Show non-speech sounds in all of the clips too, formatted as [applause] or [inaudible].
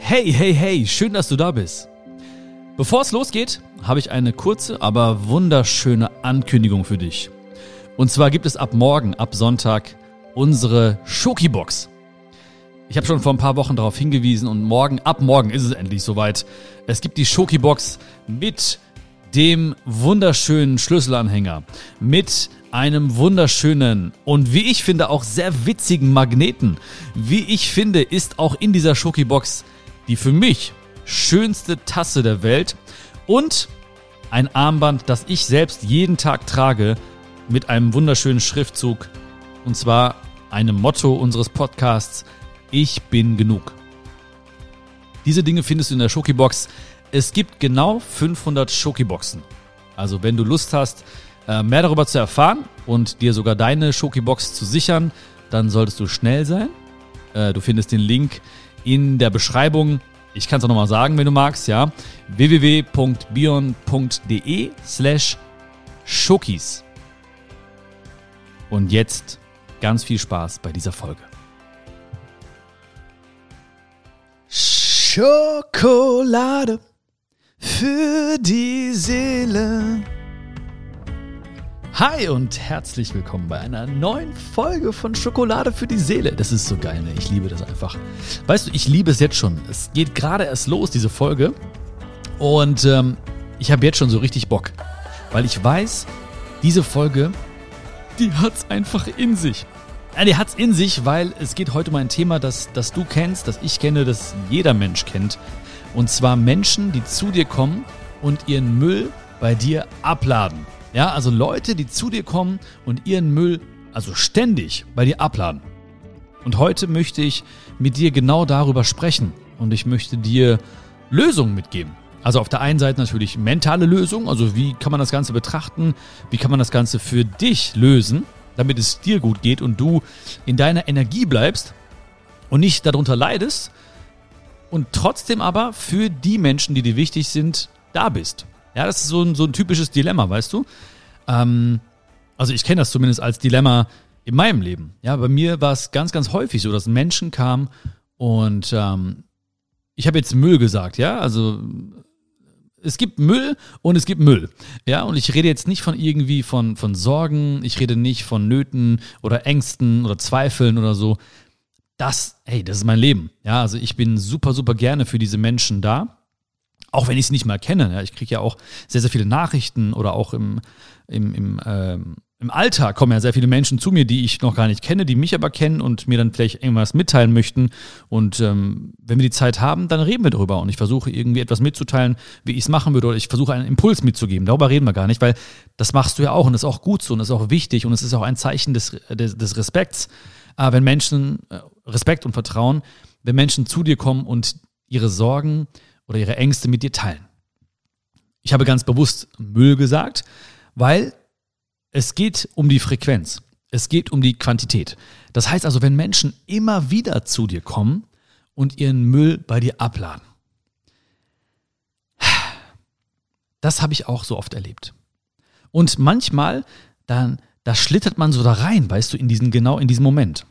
Hey, hey, hey, schön, dass du da bist. Bevor es losgeht, habe ich eine kurze, aber wunderschöne Ankündigung für dich. Und zwar gibt es ab morgen, ab Sonntag, unsere Schokibox. Ich habe schon vor ein paar Wochen darauf hingewiesen und morgen, ab morgen ist es endlich soweit. Es gibt die Schokibox mit dem wunderschönen Schlüsselanhänger, mit einem wunderschönen und wie ich finde auch sehr witzigen Magneten. Wie ich finde, ist auch in dieser Schokibox die für mich schönste Tasse der Welt und ein Armband, das ich selbst jeden Tag trage mit einem wunderschönen Schriftzug und zwar einem Motto unseres Podcasts Ich bin genug. Diese Dinge findest du in der Schokibox. Es gibt genau 500 Schokiboxen. Also wenn du Lust hast, äh, mehr darüber zu erfahren und dir sogar deine Schokibox zu sichern, dann solltest du schnell sein. Äh, du findest den Link in der Beschreibung. Ich kann es auch nochmal sagen, wenn du magst, ja. www.bion.de slash Schokis. Und jetzt ganz viel Spaß bei dieser Folge. Schokolade für die Seele. Hi und herzlich willkommen bei einer neuen Folge von Schokolade für die Seele. Das ist so geil, ne? Ich liebe das einfach. Weißt du, ich liebe es jetzt schon. Es geht gerade erst los, diese Folge. Und ähm, ich habe jetzt schon so richtig Bock. Weil ich weiß, diese Folge, die hat's einfach in sich. Ja, die hat's in sich, weil es geht heute um ein Thema, das, das du kennst, das ich kenne, das jeder Mensch kennt. Und zwar Menschen, die zu dir kommen und ihren Müll bei dir abladen. Ja, also Leute, die zu dir kommen und ihren Müll also ständig bei dir abladen. Und heute möchte ich mit dir genau darüber sprechen und ich möchte dir Lösungen mitgeben. Also auf der einen Seite natürlich mentale Lösungen, also wie kann man das Ganze betrachten, wie kann man das Ganze für dich lösen, damit es dir gut geht und du in deiner Energie bleibst und nicht darunter leidest und trotzdem aber für die Menschen, die dir wichtig sind, da bist. Ja, das ist so ein, so ein typisches Dilemma, weißt du? Ähm, also ich kenne das zumindest als Dilemma in meinem Leben. Ja, bei mir war es ganz, ganz häufig so, dass Menschen kamen und ähm, ich habe jetzt Müll gesagt, ja, also es gibt Müll und es gibt Müll. Ja, und ich rede jetzt nicht von irgendwie von, von Sorgen, ich rede nicht von Nöten oder Ängsten oder Zweifeln oder so. Das, hey, das ist mein Leben. Ja, also ich bin super, super gerne für diese Menschen da. Auch wenn ich sie nicht mal kenne. Ja, ich kriege ja auch sehr, sehr viele Nachrichten oder auch im, im, im, ähm, im Alltag kommen ja sehr viele Menschen zu mir, die ich noch gar nicht kenne, die mich aber kennen und mir dann vielleicht irgendwas mitteilen möchten. Und ähm, wenn wir die Zeit haben, dann reden wir darüber. Und ich versuche irgendwie etwas mitzuteilen, wie ich es machen würde, oder ich versuche einen Impuls mitzugeben. Darüber reden wir gar nicht, weil das machst du ja auch und das ist auch gut so und das ist auch wichtig und es ist auch ein Zeichen des, des, des Respekts, äh, wenn Menschen, äh, Respekt und Vertrauen, wenn Menschen zu dir kommen und ihre Sorgen, oder ihre Ängste mit dir teilen. Ich habe ganz bewusst Müll gesagt, weil es geht um die Frequenz. Es geht um die Quantität. Das heißt also, wenn Menschen immer wieder zu dir kommen und ihren Müll bei dir abladen. Das habe ich auch so oft erlebt. Und manchmal, dann, da schlittert man so da rein, weißt du, in diesen, genau in diesem Moment.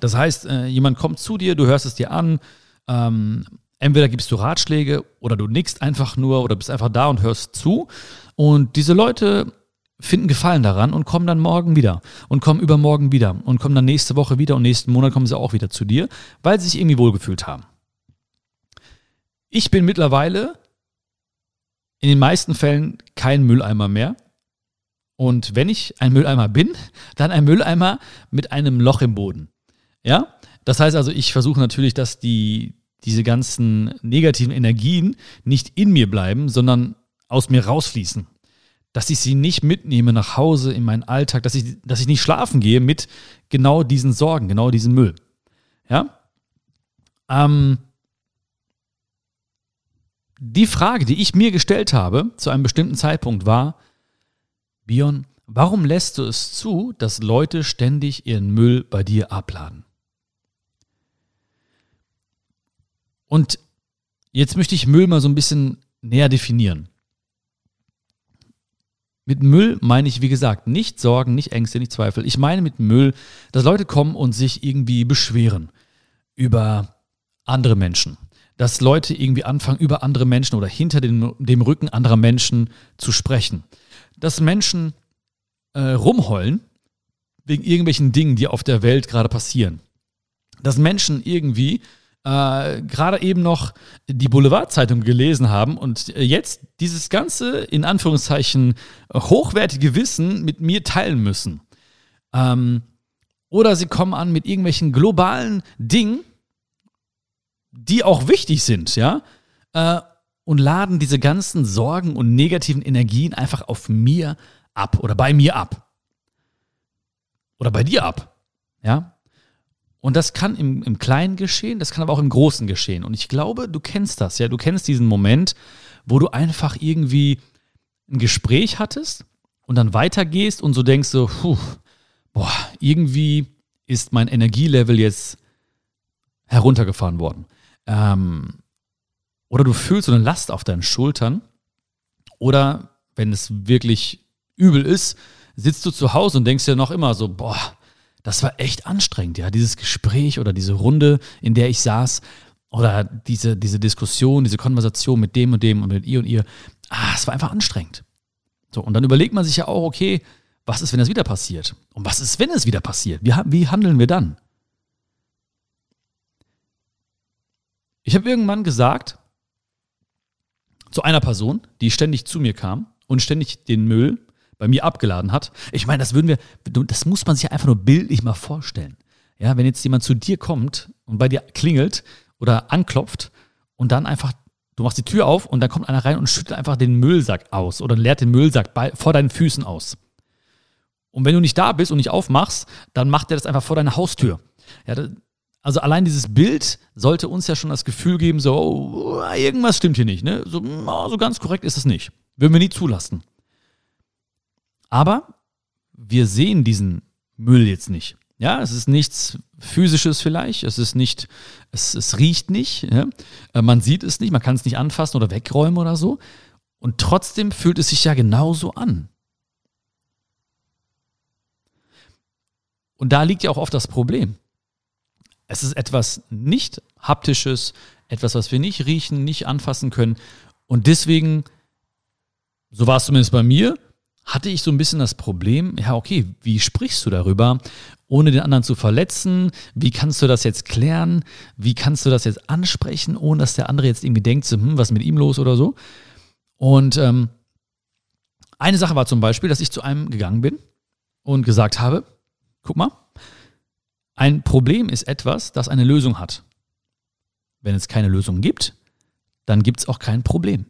Das heißt, äh, jemand kommt zu dir, du hörst es dir an, ähm, entweder gibst du Ratschläge oder du nickst einfach nur oder bist einfach da und hörst zu. Und diese Leute finden Gefallen daran und kommen dann morgen wieder und kommen übermorgen wieder und kommen dann nächste Woche wieder und nächsten Monat kommen sie auch wieder zu dir, weil sie sich irgendwie wohlgefühlt haben. Ich bin mittlerweile in den meisten Fällen kein Mülleimer mehr. Und wenn ich ein Mülleimer bin, [laughs] dann ein Mülleimer mit einem Loch im Boden. Ja? Das heißt also, ich versuche natürlich, dass die, diese ganzen negativen Energien nicht in mir bleiben, sondern aus mir rausfließen. Dass ich sie nicht mitnehme nach Hause in meinen Alltag, dass ich, dass ich nicht schlafen gehe mit genau diesen Sorgen, genau diesem Müll. Ja? Ähm, die Frage, die ich mir gestellt habe zu einem bestimmten Zeitpunkt war, Bion, warum lässt du es zu, dass Leute ständig ihren Müll bei dir abladen? Und jetzt möchte ich Müll mal so ein bisschen näher definieren. Mit Müll meine ich, wie gesagt, nicht Sorgen, nicht Ängste, nicht Zweifel. Ich meine mit Müll, dass Leute kommen und sich irgendwie beschweren über andere Menschen. dass Leute irgendwie anfangen, über andere Menschen oder hinter dem, dem Rücken anderer Menschen zu sprechen. Dass Menschen äh, rumheulen wegen irgendwelchen Dingen, die auf der Welt gerade passieren. Dass Menschen irgendwie äh, gerade eben noch die Boulevardzeitung gelesen haben und jetzt dieses ganze, in Anführungszeichen, hochwertige Wissen mit mir teilen müssen. Ähm, oder sie kommen an mit irgendwelchen globalen Dingen, die auch wichtig sind, ja, äh, und laden diese ganzen Sorgen und negativen Energien einfach auf mir ab oder bei mir ab. Oder bei dir ab. Ja. Und das kann im, im Kleinen geschehen, das kann aber auch im Großen geschehen. Und ich glaube, du kennst das, ja. Du kennst diesen Moment, wo du einfach irgendwie ein Gespräch hattest und dann weitergehst und so denkst so, puh, boah, irgendwie ist mein Energielevel jetzt heruntergefahren worden. Ähm, oder du fühlst so eine Last auf deinen Schultern. Oder wenn es wirklich übel ist, sitzt du zu Hause und denkst dir noch immer so, boah, das war echt anstrengend, ja, dieses Gespräch oder diese Runde, in der ich saß, oder diese, diese Diskussion, diese Konversation mit dem und dem und mit ihr und ihr, ah, es war einfach anstrengend. So, und dann überlegt man sich ja auch, okay, was ist, wenn das wieder passiert? Und was ist, wenn es wieder passiert? Wie, wie handeln wir dann? Ich habe irgendwann gesagt zu einer Person, die ständig zu mir kam und ständig den Müll bei mir abgeladen hat. Ich meine, das würden wir, das muss man sich einfach nur bildlich mal vorstellen. Ja, wenn jetzt jemand zu dir kommt und bei dir klingelt oder anklopft und dann einfach, du machst die Tür auf und dann kommt einer rein und schüttelt einfach den Müllsack aus oder leert den Müllsack bei, vor deinen Füßen aus. Und wenn du nicht da bist und nicht aufmachst, dann macht er das einfach vor deiner Haustür. Ja, also allein dieses Bild sollte uns ja schon das Gefühl geben, so, oh, irgendwas stimmt hier nicht. Ne? So, oh, so ganz korrekt ist es nicht. Würden wir nie zulassen. Aber wir sehen diesen Müll jetzt nicht. Ja, es ist nichts physisches vielleicht, es ist nicht, es, es riecht nicht, ja? Äh, man sieht es nicht, man kann es nicht anfassen oder wegräumen oder so. Und trotzdem fühlt es sich ja genauso an. Und da liegt ja auch oft das Problem. Es ist etwas nicht haptisches, etwas, was wir nicht riechen, nicht anfassen können. Und deswegen, so war es zumindest bei mir, hatte ich so ein bisschen das Problem, ja, okay, wie sprichst du darüber, ohne den anderen zu verletzen? Wie kannst du das jetzt klären? Wie kannst du das jetzt ansprechen, ohne dass der andere jetzt irgendwie denkt, hm, was ist mit ihm los oder so? Und ähm, eine Sache war zum Beispiel, dass ich zu einem gegangen bin und gesagt habe, guck mal, ein Problem ist etwas, das eine Lösung hat. Wenn es keine Lösung gibt, dann gibt es auch kein Problem.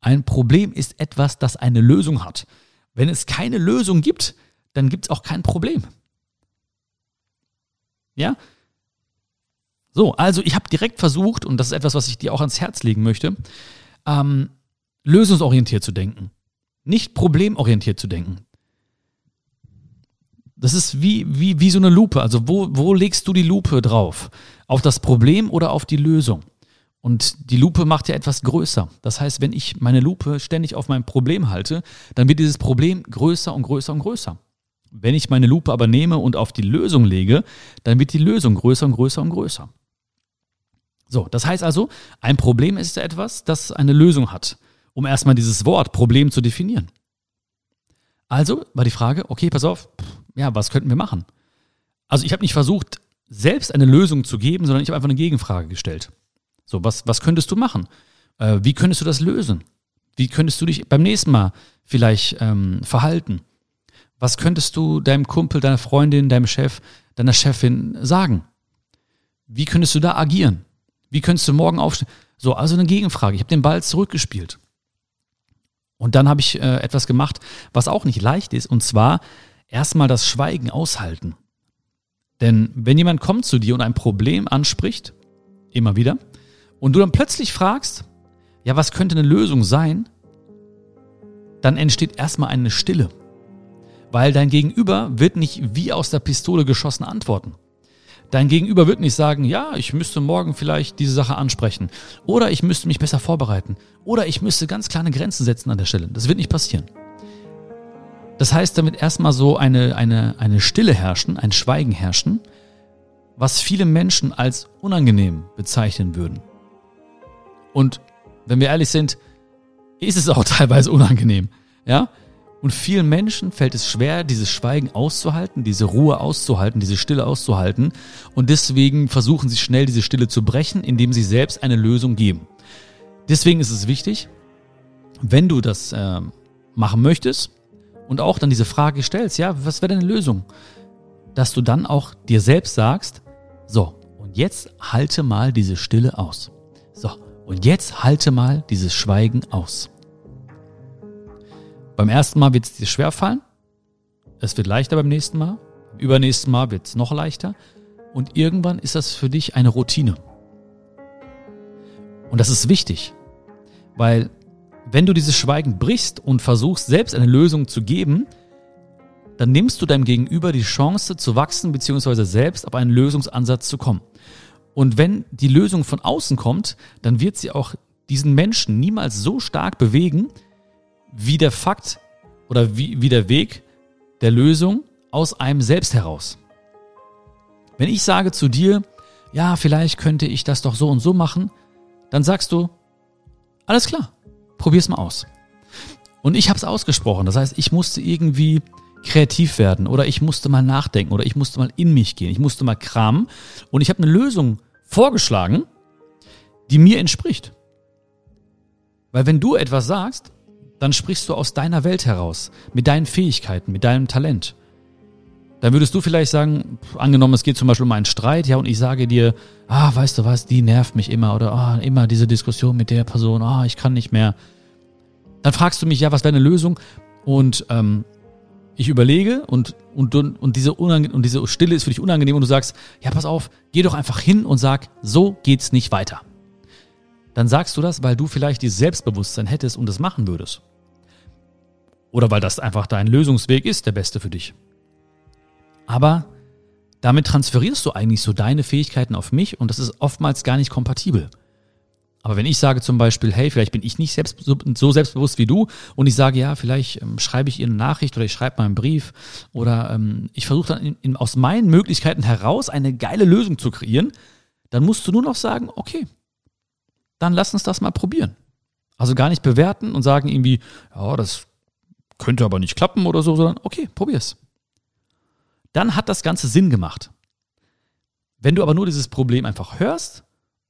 Ein Problem ist etwas, das eine Lösung hat. Wenn es keine Lösung gibt, dann gibt es auch kein Problem. Ja? So, also ich habe direkt versucht, und das ist etwas, was ich dir auch ans Herz legen möchte, ähm, lösungsorientiert zu denken. Nicht problemorientiert zu denken. Das ist wie, wie, wie so eine Lupe. Also wo, wo legst du die Lupe drauf? Auf das Problem oder auf die Lösung? Und die Lupe macht ja etwas größer. Das heißt, wenn ich meine Lupe ständig auf mein Problem halte, dann wird dieses Problem größer und größer und größer. Wenn ich meine Lupe aber nehme und auf die Lösung lege, dann wird die Lösung größer und größer und größer. So, das heißt also, ein Problem ist etwas, das eine Lösung hat, um erstmal dieses Wort Problem zu definieren. Also war die Frage, okay, pass auf, ja, was könnten wir machen? Also ich habe nicht versucht, selbst eine Lösung zu geben, sondern ich habe einfach eine Gegenfrage gestellt. So, was, was könntest du machen? Äh, wie könntest du das lösen? Wie könntest du dich beim nächsten Mal vielleicht ähm, verhalten? Was könntest du deinem Kumpel, deiner Freundin, deinem Chef, deiner Chefin sagen? Wie könntest du da agieren? Wie könntest du morgen aufstehen? So, also eine Gegenfrage. Ich habe den Ball zurückgespielt. Und dann habe ich äh, etwas gemacht, was auch nicht leicht ist, und zwar erstmal das Schweigen aushalten. Denn wenn jemand kommt zu dir und ein Problem anspricht, immer wieder, und du dann plötzlich fragst, ja, was könnte eine Lösung sein, dann entsteht erstmal eine Stille. Weil dein Gegenüber wird nicht wie aus der Pistole geschossen antworten. Dein Gegenüber wird nicht sagen, ja, ich müsste morgen vielleicht diese Sache ansprechen. Oder ich müsste mich besser vorbereiten. Oder ich müsste ganz kleine Grenzen setzen an der Stelle. Das wird nicht passieren. Das heißt, damit erstmal so eine, eine, eine Stille herrschen, ein Schweigen herrschen, was viele Menschen als unangenehm bezeichnen würden. Und wenn wir ehrlich sind, ist es auch [laughs] teilweise unangenehm. Ja? Und vielen Menschen fällt es schwer, dieses Schweigen auszuhalten, diese Ruhe auszuhalten, diese Stille auszuhalten. Und deswegen versuchen sie schnell diese Stille zu brechen, indem sie selbst eine Lösung geben. Deswegen ist es wichtig, wenn du das äh, machen möchtest und auch dann diese Frage stellst, ja, was wäre deine Lösung? Dass du dann auch dir selbst sagst, so, und jetzt halte mal diese Stille aus. So, und jetzt halte mal dieses Schweigen aus. Beim ersten Mal wird es dir schwer fallen. Es wird leichter beim nächsten Mal. Übernächsten Mal wird es noch leichter. Und irgendwann ist das für dich eine Routine. Und das ist wichtig, weil wenn du dieses Schweigen brichst und versuchst selbst eine Lösung zu geben, dann nimmst du deinem Gegenüber die Chance zu wachsen bzw. selbst auf einen Lösungsansatz zu kommen. Und wenn die Lösung von außen kommt, dann wird sie auch diesen Menschen niemals so stark bewegen, wie der Fakt oder wie, wie der Weg der Lösung aus einem selbst heraus. Wenn ich sage zu dir, ja, vielleicht könnte ich das doch so und so machen, dann sagst du, alles klar, probier's mal aus. Und ich habe es ausgesprochen. Das heißt, ich musste irgendwie kreativ werden oder ich musste mal nachdenken oder ich musste mal in mich gehen. Ich musste mal kramen und ich habe eine Lösung vorgeschlagen, die mir entspricht. Weil wenn du etwas sagst, dann sprichst du aus deiner Welt heraus, mit deinen Fähigkeiten, mit deinem Talent. Dann würdest du vielleicht sagen, angenommen, es geht zum Beispiel um einen Streit, ja, und ich sage dir, ah, weißt du was, die nervt mich immer oder ah, immer diese Diskussion mit der Person, ah, ich kann nicht mehr. Dann fragst du mich, ja, was wäre eine Lösung? Und ähm, ich überlege und, und, und, diese und diese Stille ist für dich unangenehm und du sagst, ja, pass auf, geh doch einfach hin und sag, so geht's nicht weiter. Dann sagst du das, weil du vielleicht dieses Selbstbewusstsein hättest und das machen würdest. Oder weil das einfach dein Lösungsweg ist, der beste für dich. Aber damit transferierst du eigentlich so deine Fähigkeiten auf mich und das ist oftmals gar nicht kompatibel. Aber wenn ich sage zum Beispiel, hey, vielleicht bin ich nicht selbst, so, selbstbewusst wie du und ich sage, ja, vielleicht ähm, schreibe ich ihr eine Nachricht oder ich schreibe mal einen Brief oder ähm, ich versuche dann in, in, aus meinen Möglichkeiten heraus eine geile Lösung zu kreieren, dann musst du nur noch sagen, okay, dann lass uns das mal probieren. Also gar nicht bewerten und sagen irgendwie, ja, das könnte aber nicht klappen oder so, sondern okay, probier's. Dann hat das Ganze Sinn gemacht. Wenn du aber nur dieses Problem einfach hörst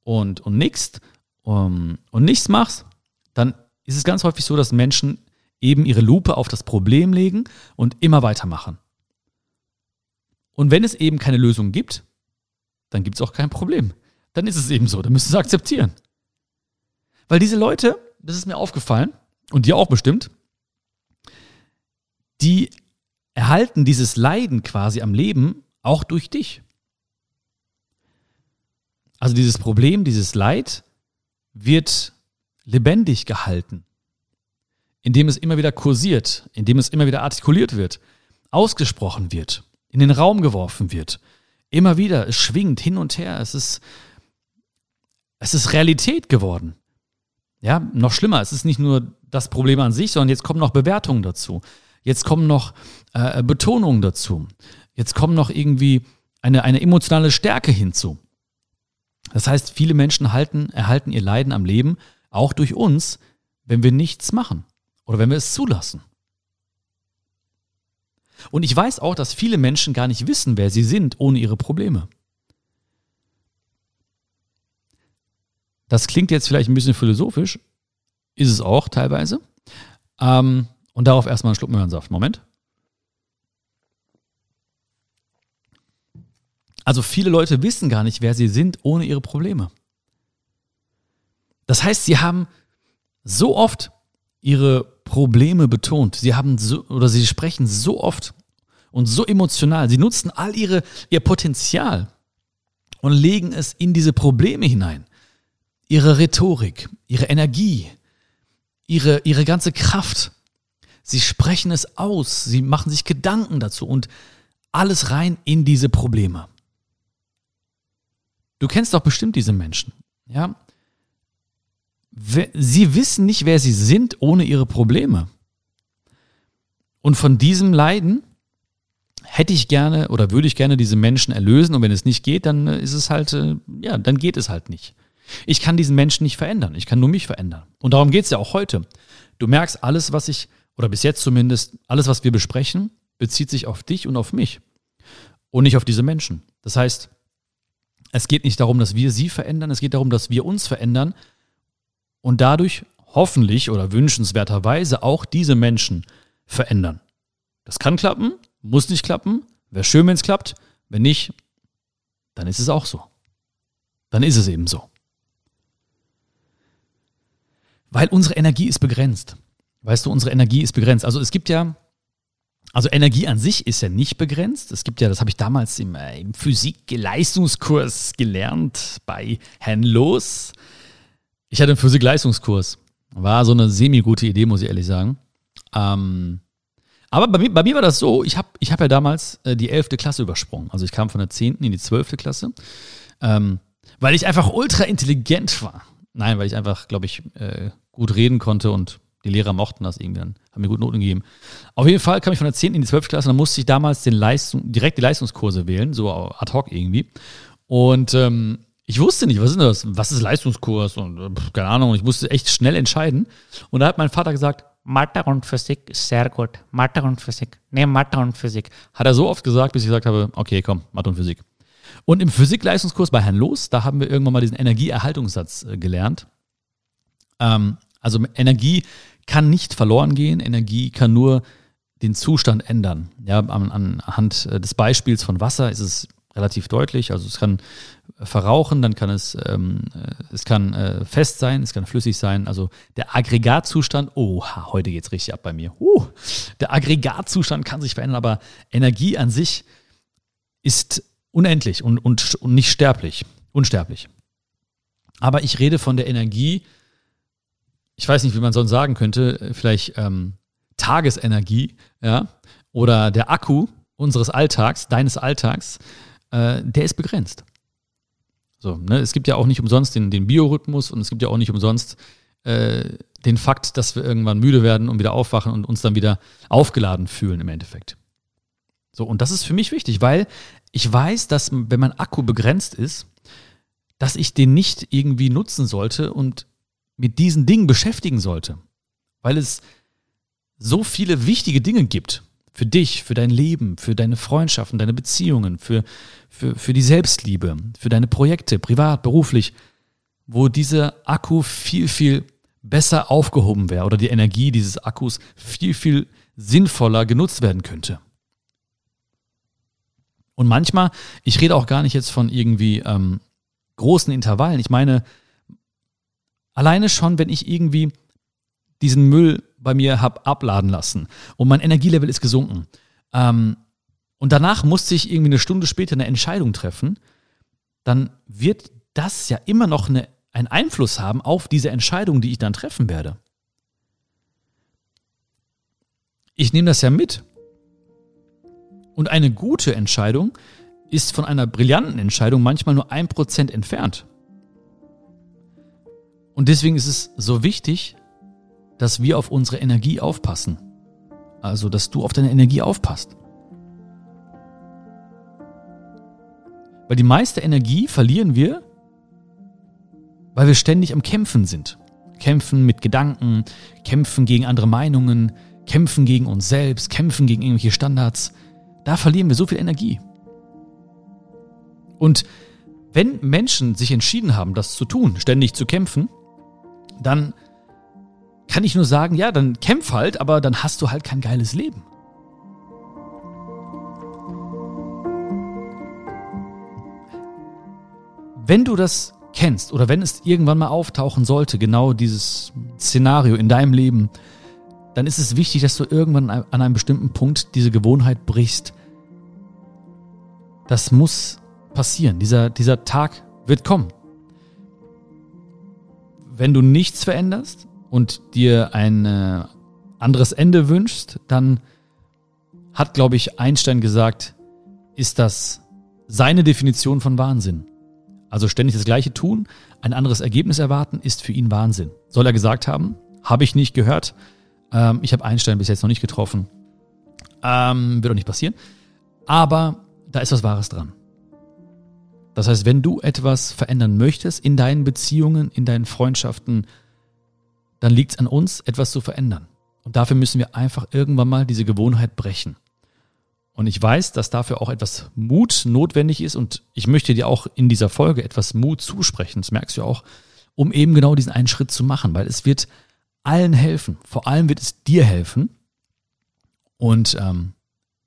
und, und nickst um, und nichts machst, dann ist es ganz häufig so, dass Menschen eben ihre Lupe auf das Problem legen und immer weitermachen. Und wenn es eben keine Lösung gibt, dann gibt es auch kein Problem. Dann ist es eben so, dann müssen sie akzeptieren. Weil diese Leute, das ist mir aufgefallen, und dir auch bestimmt, die erhalten dieses Leiden quasi am Leben auch durch dich. Also dieses Problem, dieses Leid wird lebendig gehalten, indem es immer wieder kursiert, indem es immer wieder artikuliert wird, ausgesprochen wird, in den Raum geworfen wird. Immer wieder, es schwingt hin und her, es ist, es ist Realität geworden. Ja, noch schlimmer, es ist nicht nur das Problem an sich, sondern jetzt kommen noch Bewertungen dazu. Jetzt kommen noch äh, Betonungen dazu. Jetzt kommen noch irgendwie eine, eine emotionale Stärke hinzu. Das heißt, viele Menschen halten, erhalten ihr Leiden am Leben auch durch uns, wenn wir nichts machen oder wenn wir es zulassen. Und ich weiß auch, dass viele Menschen gar nicht wissen, wer sie sind ohne ihre Probleme. Das klingt jetzt vielleicht ein bisschen philosophisch, ist es auch teilweise. Ähm, und darauf erstmal einen Schluck Möhrensaft. Moment. Also viele Leute wissen gar nicht, wer sie sind ohne ihre Probleme. Das heißt, sie haben so oft ihre Probleme betont. Sie haben so, oder sie sprechen so oft und so emotional. Sie nutzen all ihre, ihr Potenzial und legen es in diese Probleme hinein. Ihre Rhetorik, ihre Energie, ihre, ihre ganze Kraft. Sie sprechen es aus, sie machen sich Gedanken dazu und alles rein in diese Probleme. Du kennst doch bestimmt diese Menschen, ja? Sie wissen nicht, wer sie sind ohne ihre Probleme. Und von diesem Leiden hätte ich gerne oder würde ich gerne diese Menschen erlösen und wenn es nicht geht, dann ist es halt, äh, ja, dann geht es halt nicht. Ich kann diesen Menschen nicht verändern, ich kann nur mich verändern. Und darum geht es ja auch heute. Du merkst, alles, was ich, oder bis jetzt zumindest, alles, was wir besprechen, bezieht sich auf dich und auf mich und nicht auf diese Menschen. Das heißt, es geht nicht darum, dass wir sie verändern, es geht darum, dass wir uns verändern und dadurch hoffentlich oder wünschenswerterweise auch diese Menschen verändern. Das kann klappen, muss nicht klappen. Wäre schön, wenn es klappt. Wenn nicht, dann ist es auch so. Dann ist es eben so. Weil unsere Energie ist begrenzt. Weißt du, unsere Energie ist begrenzt. Also es gibt ja, also Energie an sich ist ja nicht begrenzt. Es gibt ja, das habe ich damals im, äh, im Physik-Leistungskurs gelernt bei Herrn Loos. Ich hatte einen Physik-Leistungskurs. War so eine semi-gute Idee, muss ich ehrlich sagen. Ähm, aber bei mir, bei mir war das so, ich habe ich hab ja damals äh, die 11. Klasse übersprungen. Also ich kam von der 10. in die 12. Klasse, ähm, weil ich einfach ultra intelligent war. Nein, weil ich einfach, glaube ich, äh, gut reden konnte und die Lehrer mochten das irgendwie, dann haben mir gute Noten gegeben. Auf jeden Fall kam ich von der 10. in die 12. Klasse und dann musste ich damals den Leistung, direkt die Leistungskurse wählen, so ad hoc irgendwie. Und ähm, ich wusste nicht, was ist das? Was ist Leistungskurs? Und äh, keine Ahnung, ich musste echt schnell entscheiden. Und da hat mein Vater gesagt, Mathe und Physik ist sehr gut. Mathe und Physik. Nee, Mathe und Physik. Hat er so oft gesagt, bis ich gesagt habe, okay, komm, Mathe und Physik. Und im Physikleistungskurs bei Herrn Los, da haben wir irgendwann mal diesen Energieerhaltungssatz äh, gelernt. Ähm, also Energie kann nicht verloren gehen, Energie kann nur den Zustand ändern. Ja, an, anhand äh, des Beispiels von Wasser ist es relativ deutlich. Also es kann verrauchen, dann kann es, ähm, äh, es kann äh, fest sein, es kann flüssig sein. Also der Aggregatzustand, oh, heute geht es richtig ab bei mir. Uh, der Aggregatzustand kann sich verändern, aber Energie an sich ist unendlich und, und, und nicht sterblich, unsterblich. Aber ich rede von der Energie, ich weiß nicht, wie man sonst sagen könnte, vielleicht ähm, Tagesenergie, ja, oder der Akku unseres Alltags, deines Alltags, äh, der ist begrenzt. So, ne? Es gibt ja auch nicht umsonst den, den Biorhythmus und es gibt ja auch nicht umsonst äh, den Fakt, dass wir irgendwann müde werden und wieder aufwachen und uns dann wieder aufgeladen fühlen im Endeffekt. So, und das ist für mich wichtig, weil ich weiß, dass wenn mein Akku begrenzt ist, dass ich den nicht irgendwie nutzen sollte und mit diesen Dingen beschäftigen sollte. Weil es so viele wichtige Dinge gibt. Für dich, für dein Leben, für deine Freundschaften, deine Beziehungen, für, für, für die Selbstliebe, für deine Projekte, privat, beruflich, wo dieser Akku viel, viel besser aufgehoben wäre oder die Energie dieses Akkus viel, viel sinnvoller genutzt werden könnte. Und manchmal, ich rede auch gar nicht jetzt von irgendwie ähm, großen Intervallen. Ich meine, alleine schon, wenn ich irgendwie diesen Müll bei mir habe abladen lassen und mein Energielevel ist gesunken. Ähm, und danach musste ich irgendwie eine Stunde später eine Entscheidung treffen, dann wird das ja immer noch eine, einen Einfluss haben auf diese Entscheidung, die ich dann treffen werde. Ich nehme das ja mit. Und eine gute Entscheidung ist von einer brillanten Entscheidung manchmal nur ein Prozent entfernt. Und deswegen ist es so wichtig, dass wir auf unsere Energie aufpassen. Also, dass du auf deine Energie aufpasst. Weil die meiste Energie verlieren wir, weil wir ständig am Kämpfen sind. Kämpfen mit Gedanken, kämpfen gegen andere Meinungen, kämpfen gegen uns selbst, kämpfen gegen irgendwelche Standards. Da verlieren wir so viel Energie. Und wenn Menschen sich entschieden haben, das zu tun, ständig zu kämpfen, dann kann ich nur sagen, ja, dann kämpf halt, aber dann hast du halt kein geiles Leben. Wenn du das kennst oder wenn es irgendwann mal auftauchen sollte, genau dieses Szenario in deinem Leben, dann ist es wichtig, dass du irgendwann an einem bestimmten Punkt diese Gewohnheit brichst. Das muss passieren. Dieser, dieser Tag wird kommen. Wenn du nichts veränderst, und dir ein äh, anderes Ende wünschst, dann hat, glaube ich, Einstein gesagt, ist das seine Definition von Wahnsinn. Also ständig das Gleiche tun, ein anderes Ergebnis erwarten, ist für ihn Wahnsinn. Soll er gesagt haben? Habe ich nicht gehört. Ähm, ich habe Einstein bis jetzt noch nicht getroffen. Ähm, wird auch nicht passieren. Aber da ist was Wahres dran. Das heißt, wenn du etwas verändern möchtest in deinen Beziehungen, in deinen Freundschaften, dann liegt es an uns, etwas zu verändern. Und dafür müssen wir einfach irgendwann mal diese Gewohnheit brechen. Und ich weiß, dass dafür auch etwas Mut notwendig ist und ich möchte dir auch in dieser Folge etwas Mut zusprechen, das merkst du auch, um eben genau diesen einen Schritt zu machen, weil es wird allen helfen. Vor allem wird es dir helfen. Und ähm,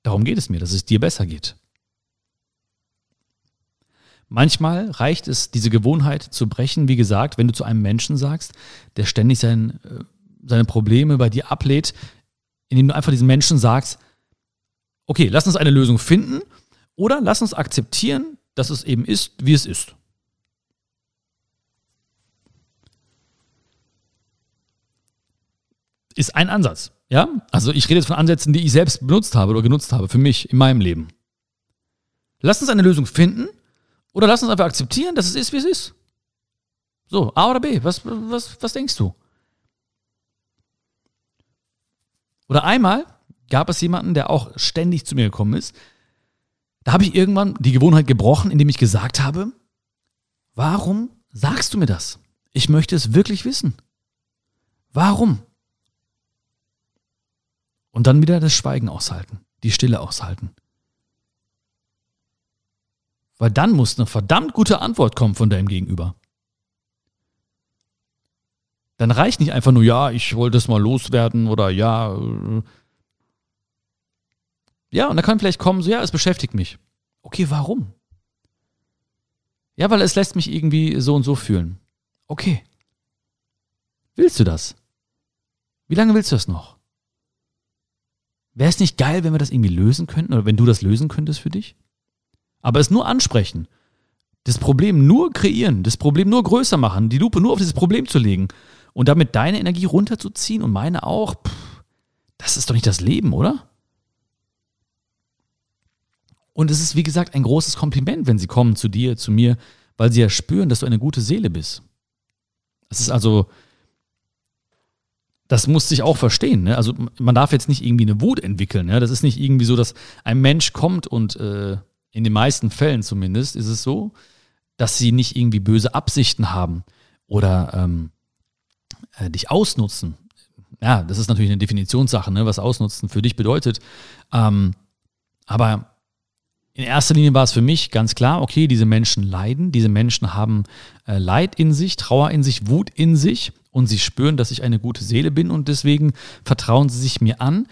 darum geht es mir, dass es dir besser geht. Manchmal reicht es, diese Gewohnheit zu brechen, wie gesagt, wenn du zu einem Menschen sagst, der ständig sein, äh, seine Probleme bei dir ablehnt, indem du einfach diesen Menschen sagst, okay, lass uns eine Lösung finden oder lass uns akzeptieren, dass es eben ist, wie es ist. Ist ein Ansatz. Ja, also ich rede jetzt von Ansätzen, die ich selbst benutzt habe oder genutzt habe für mich in meinem Leben. Lass uns eine Lösung finden oder lass uns einfach akzeptieren, dass es ist, wie es ist. So, A oder B, was, was, was denkst du? Oder einmal gab es jemanden, der auch ständig zu mir gekommen ist. Da habe ich irgendwann die Gewohnheit gebrochen, indem ich gesagt habe, warum sagst du mir das? Ich möchte es wirklich wissen. Warum? Und dann wieder das Schweigen aushalten, die Stille aushalten. Weil dann muss eine verdammt gute Antwort kommen von deinem Gegenüber. Dann reicht nicht einfach nur, ja, ich wollte es mal loswerden oder ja, äh, ja, und da kann vielleicht kommen, so, ja, es beschäftigt mich. Okay, warum? Ja, weil es lässt mich irgendwie so und so fühlen. Okay. Willst du das? Wie lange willst du das noch? Wäre es nicht geil, wenn wir das irgendwie lösen könnten oder wenn du das lösen könntest für dich? Aber es nur ansprechen, das Problem nur kreieren, das Problem nur größer machen, die Lupe nur auf dieses Problem zu legen und damit deine Energie runterzuziehen und meine auch, pff, das ist doch nicht das Leben, oder? Und es ist, wie gesagt, ein großes Kompliment, wenn sie kommen zu dir, zu mir, weil sie ja spüren, dass du eine gute Seele bist. Es ist also, das muss sich auch verstehen. Ne? Also man darf jetzt nicht irgendwie eine Wut entwickeln. Ne? Das ist nicht irgendwie so, dass ein Mensch kommt und äh, in den meisten Fällen zumindest ist es so, dass sie nicht irgendwie böse Absichten haben oder ähm, äh, dich ausnutzen. Ja, das ist natürlich eine Definitionssache, ne? was ausnutzen für dich bedeutet. Ähm, aber in erster Linie war es für mich ganz klar, okay, diese Menschen leiden, diese Menschen haben äh, Leid in sich, Trauer in sich, Wut in sich und sie spüren, dass ich eine gute Seele bin und deswegen vertrauen sie sich mir an.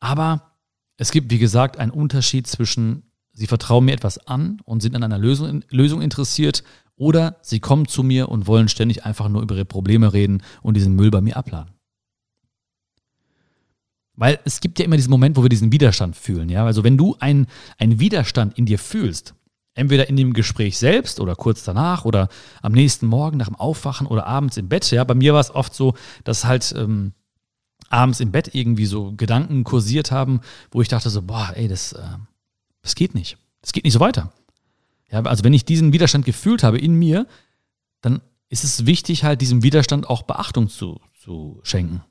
Aber es gibt, wie gesagt, einen Unterschied zwischen, sie vertrauen mir etwas an und sind an einer Lösung, Lösung interessiert oder sie kommen zu mir und wollen ständig einfach nur über ihre Probleme reden und diesen Müll bei mir abladen. Weil es gibt ja immer diesen Moment, wo wir diesen Widerstand fühlen. Ja? Also wenn du einen, einen Widerstand in dir fühlst, entweder in dem Gespräch selbst oder kurz danach oder am nächsten Morgen nach dem Aufwachen oder abends im Bett. Ja, bei mir war es oft so, dass halt ähm, abends im Bett irgendwie so Gedanken kursiert haben, wo ich dachte so, boah, ey, das, äh, das geht nicht. Das geht nicht so weiter. Ja, also wenn ich diesen Widerstand gefühlt habe in mir, dann ist es wichtig, halt diesem Widerstand auch Beachtung zu, zu schenken.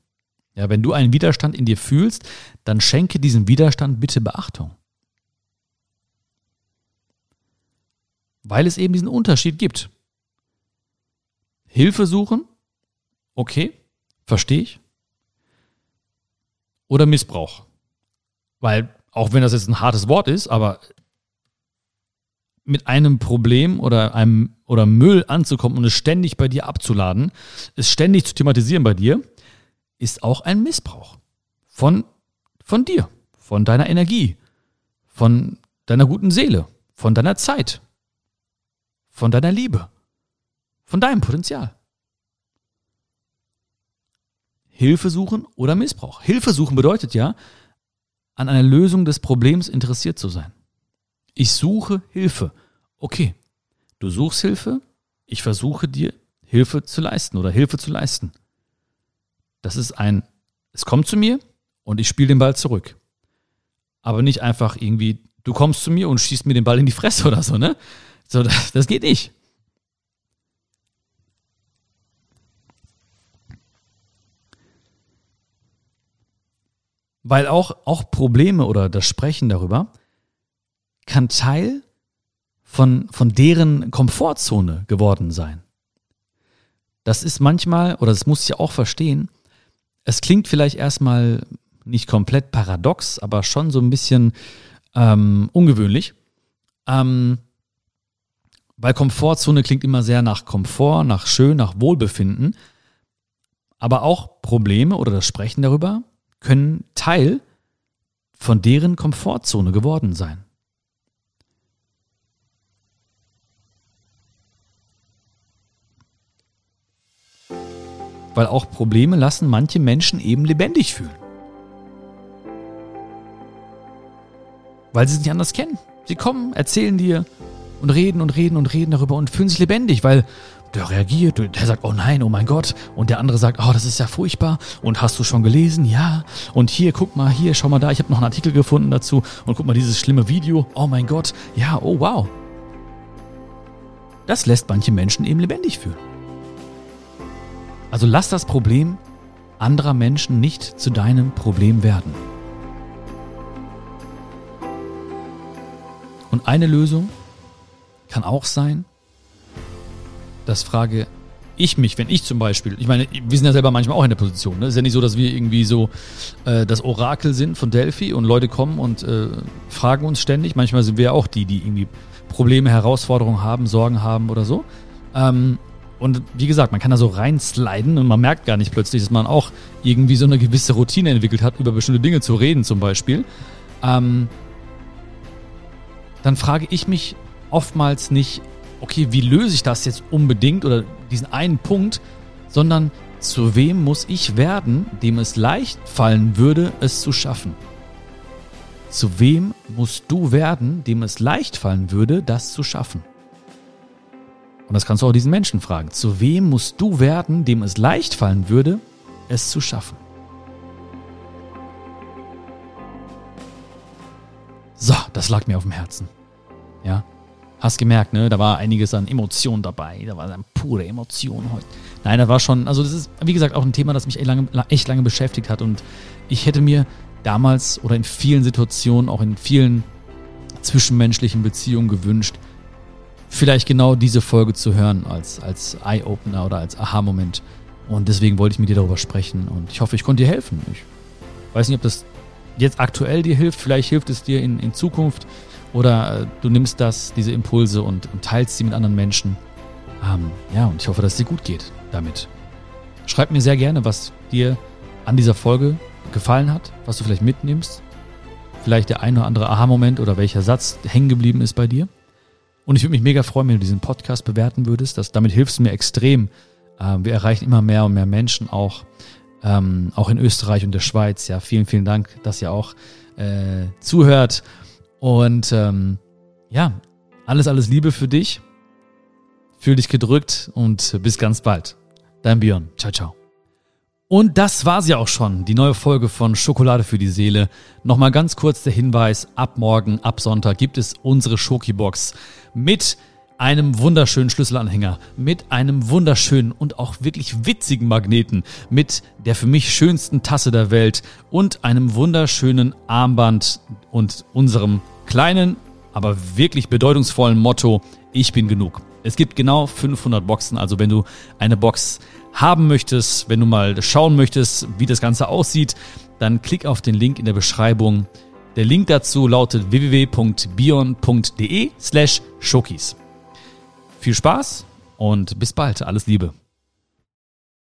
Ja, wenn du einen Widerstand in dir fühlst, dann schenke diesem Widerstand bitte Beachtung. Weil es eben diesen Unterschied gibt. Hilfe suchen, okay, verstehe ich. Oder Missbrauch. Weil, auch wenn das jetzt ein hartes Wort ist, aber mit einem Problem oder einem oder Müll anzukommen und es ständig bei dir abzuladen, es ständig zu thematisieren bei dir, ist auch ein Missbrauch von, von dir, von deiner Energie, von deiner guten Seele, von deiner Zeit, von deiner Liebe, von deinem Potenzial. Hilfe suchen oder Missbrauch. Hilfe suchen bedeutet ja, an einer Lösung des Problems interessiert zu sein. Ich suche Hilfe. Okay, du suchst Hilfe, ich versuche dir Hilfe zu leisten oder Hilfe zu leisten. Das ist ein, es kommt zu mir und ich spiele den Ball zurück. Aber nicht einfach irgendwie, du kommst zu mir und schießt mir den Ball in die Fresse oder so, ne? So, das, das geht nicht. Weil auch, auch Probleme oder das Sprechen darüber kann Teil von, von deren Komfortzone geworden sein. Das ist manchmal, oder das muss ich auch verstehen, es klingt vielleicht erstmal nicht komplett paradox, aber schon so ein bisschen ähm, ungewöhnlich. Ähm, weil Komfortzone klingt immer sehr nach Komfort, nach Schön, nach Wohlbefinden. Aber auch Probleme oder das Sprechen darüber können Teil von deren Komfortzone geworden sein. Weil auch Probleme lassen manche Menschen eben lebendig fühlen. Weil sie es nicht anders kennen. Sie kommen, erzählen dir und reden und reden und reden darüber und fühlen sich lebendig, weil der reagiert, der sagt, oh nein, oh mein Gott. Und der andere sagt, oh, das ist ja furchtbar. Und hast du schon gelesen? Ja. Und hier, guck mal, hier, schau mal da, ich habe noch einen Artikel gefunden dazu. Und guck mal, dieses schlimme Video. Oh mein Gott. Ja, oh wow. Das lässt manche Menschen eben lebendig fühlen. Also lass das Problem anderer Menschen nicht zu deinem Problem werden. Und eine Lösung kann auch sein, das frage ich mich, wenn ich zum Beispiel, ich meine, wir sind ja selber manchmal auch in der Position, ne? Es ist ja nicht so, dass wir irgendwie so äh, das Orakel sind von Delphi und Leute kommen und äh, fragen uns ständig. Manchmal sind wir ja auch die, die irgendwie Probleme, Herausforderungen haben, Sorgen haben oder so. Ähm, und wie gesagt, man kann da so reinsliden und man merkt gar nicht plötzlich, dass man auch irgendwie so eine gewisse Routine entwickelt hat, über bestimmte Dinge zu reden zum Beispiel. Ähm, dann frage ich mich oftmals nicht, okay, wie löse ich das jetzt unbedingt oder diesen einen Punkt, sondern zu wem muss ich werden, dem es leicht fallen würde, es zu schaffen? Zu wem musst du werden, dem es leicht fallen würde, das zu schaffen? Und das kannst du auch diesen Menschen fragen. Zu wem musst du werden, dem es leicht fallen würde, es zu schaffen? So, das lag mir auf dem Herzen. Ja, Hast gemerkt, ne? Da war einiges an Emotionen dabei. Da war dann pure Emotion heute. Nein, da war schon, also das ist, wie gesagt, auch ein Thema, das mich echt lange, echt lange beschäftigt hat. Und ich hätte mir damals oder in vielen Situationen, auch in vielen zwischenmenschlichen Beziehungen gewünscht, vielleicht genau diese Folge zu hören als, als Eye-Opener oder als Aha-Moment. Und deswegen wollte ich mit dir darüber sprechen. Und ich hoffe, ich konnte dir helfen. Ich weiß nicht, ob das jetzt aktuell dir hilft. Vielleicht hilft es dir in, in Zukunft. Oder äh, du nimmst das, diese Impulse und, und teilst sie mit anderen Menschen. Ähm, ja, und ich hoffe, dass es dir gut geht damit. Schreib mir sehr gerne, was dir an dieser Folge gefallen hat, was du vielleicht mitnimmst. Vielleicht der ein oder andere Aha-Moment oder welcher Satz hängen geblieben ist bei dir. Und ich würde mich mega freuen, wenn du diesen Podcast bewerten würdest. Das, damit hilfst du mir extrem. Ähm, wir erreichen immer mehr und mehr Menschen auch, ähm, auch in Österreich und der Schweiz. Ja, vielen, vielen Dank, dass ihr auch äh, zuhört. Und ähm, ja, alles, alles Liebe für dich. Fühl dich gedrückt und bis ganz bald. Dein Björn. Ciao, ciao. Und das war's ja auch schon, die neue Folge von Schokolade für die Seele. Nochmal ganz kurz der Hinweis, ab morgen, ab Sonntag gibt es unsere Schokibox mit einem wunderschönen Schlüsselanhänger, mit einem wunderschönen und auch wirklich witzigen Magneten, mit der für mich schönsten Tasse der Welt und einem wunderschönen Armband und unserem kleinen, aber wirklich bedeutungsvollen Motto, ich bin genug. Es gibt genau 500 Boxen, also wenn du eine Box haben möchtest, wenn du mal schauen möchtest, wie das Ganze aussieht, dann klick auf den Link in der Beschreibung. Der Link dazu lautet www.bion.de slash Schokis. Viel Spaß und bis bald. Alles Liebe.